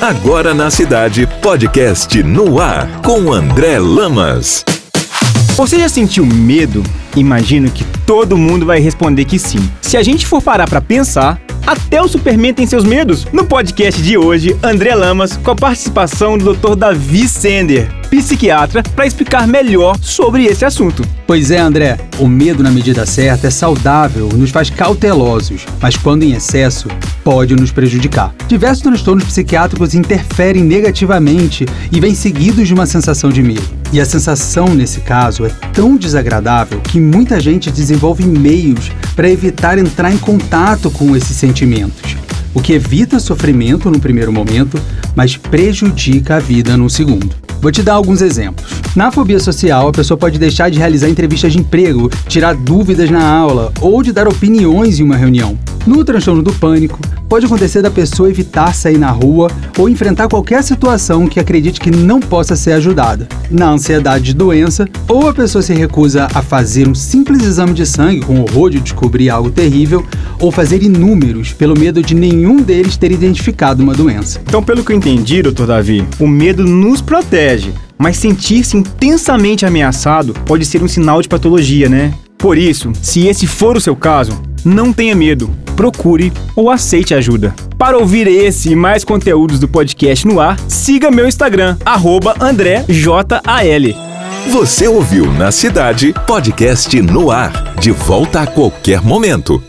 Agora na cidade, podcast no ar com André Lamas. Você já sentiu medo? Imagino que todo mundo vai responder que sim. Se a gente for parar para pensar, até o Superman tem seus medos. No podcast de hoje, André Lamas, com a participação do Dr. Davi Sender, psiquiatra, para explicar melhor sobre esse assunto. Pois é, André, o medo na medida certa é saudável, nos faz cautelosos, mas quando em excesso, pode nos prejudicar. Diversos transtornos psiquiátricos interferem negativamente e vêm seguidos de uma sensação de medo. E a sensação, nesse caso, é tão desagradável que muita gente desenvolve meios para evitar entrar em contato com esses sentimentos, o que evita sofrimento no primeiro momento, mas prejudica a vida no segundo. Vou te dar alguns exemplos. Na fobia social, a pessoa pode deixar de realizar entrevistas de emprego, tirar dúvidas na aula ou de dar opiniões em uma reunião. No transtorno do pânico, pode acontecer da pessoa evitar sair na rua ou enfrentar qualquer situação que acredite que não possa ser ajudada. Na ansiedade de doença, ou a pessoa se recusa a fazer um simples exame de sangue com horror de descobrir algo terrível, ou fazer inúmeros pelo medo de nenhum deles ter identificado uma doença. Então, pelo que eu entendi, doutor Davi, o medo nos protege, mas sentir-se intensamente ameaçado pode ser um sinal de patologia, né? Por isso, se esse for o seu caso, não tenha medo, procure ou aceite ajuda. Para ouvir esse e mais conteúdos do podcast no ar, siga meu Instagram, AndréJAL. Você ouviu na cidade podcast no ar, de volta a qualquer momento.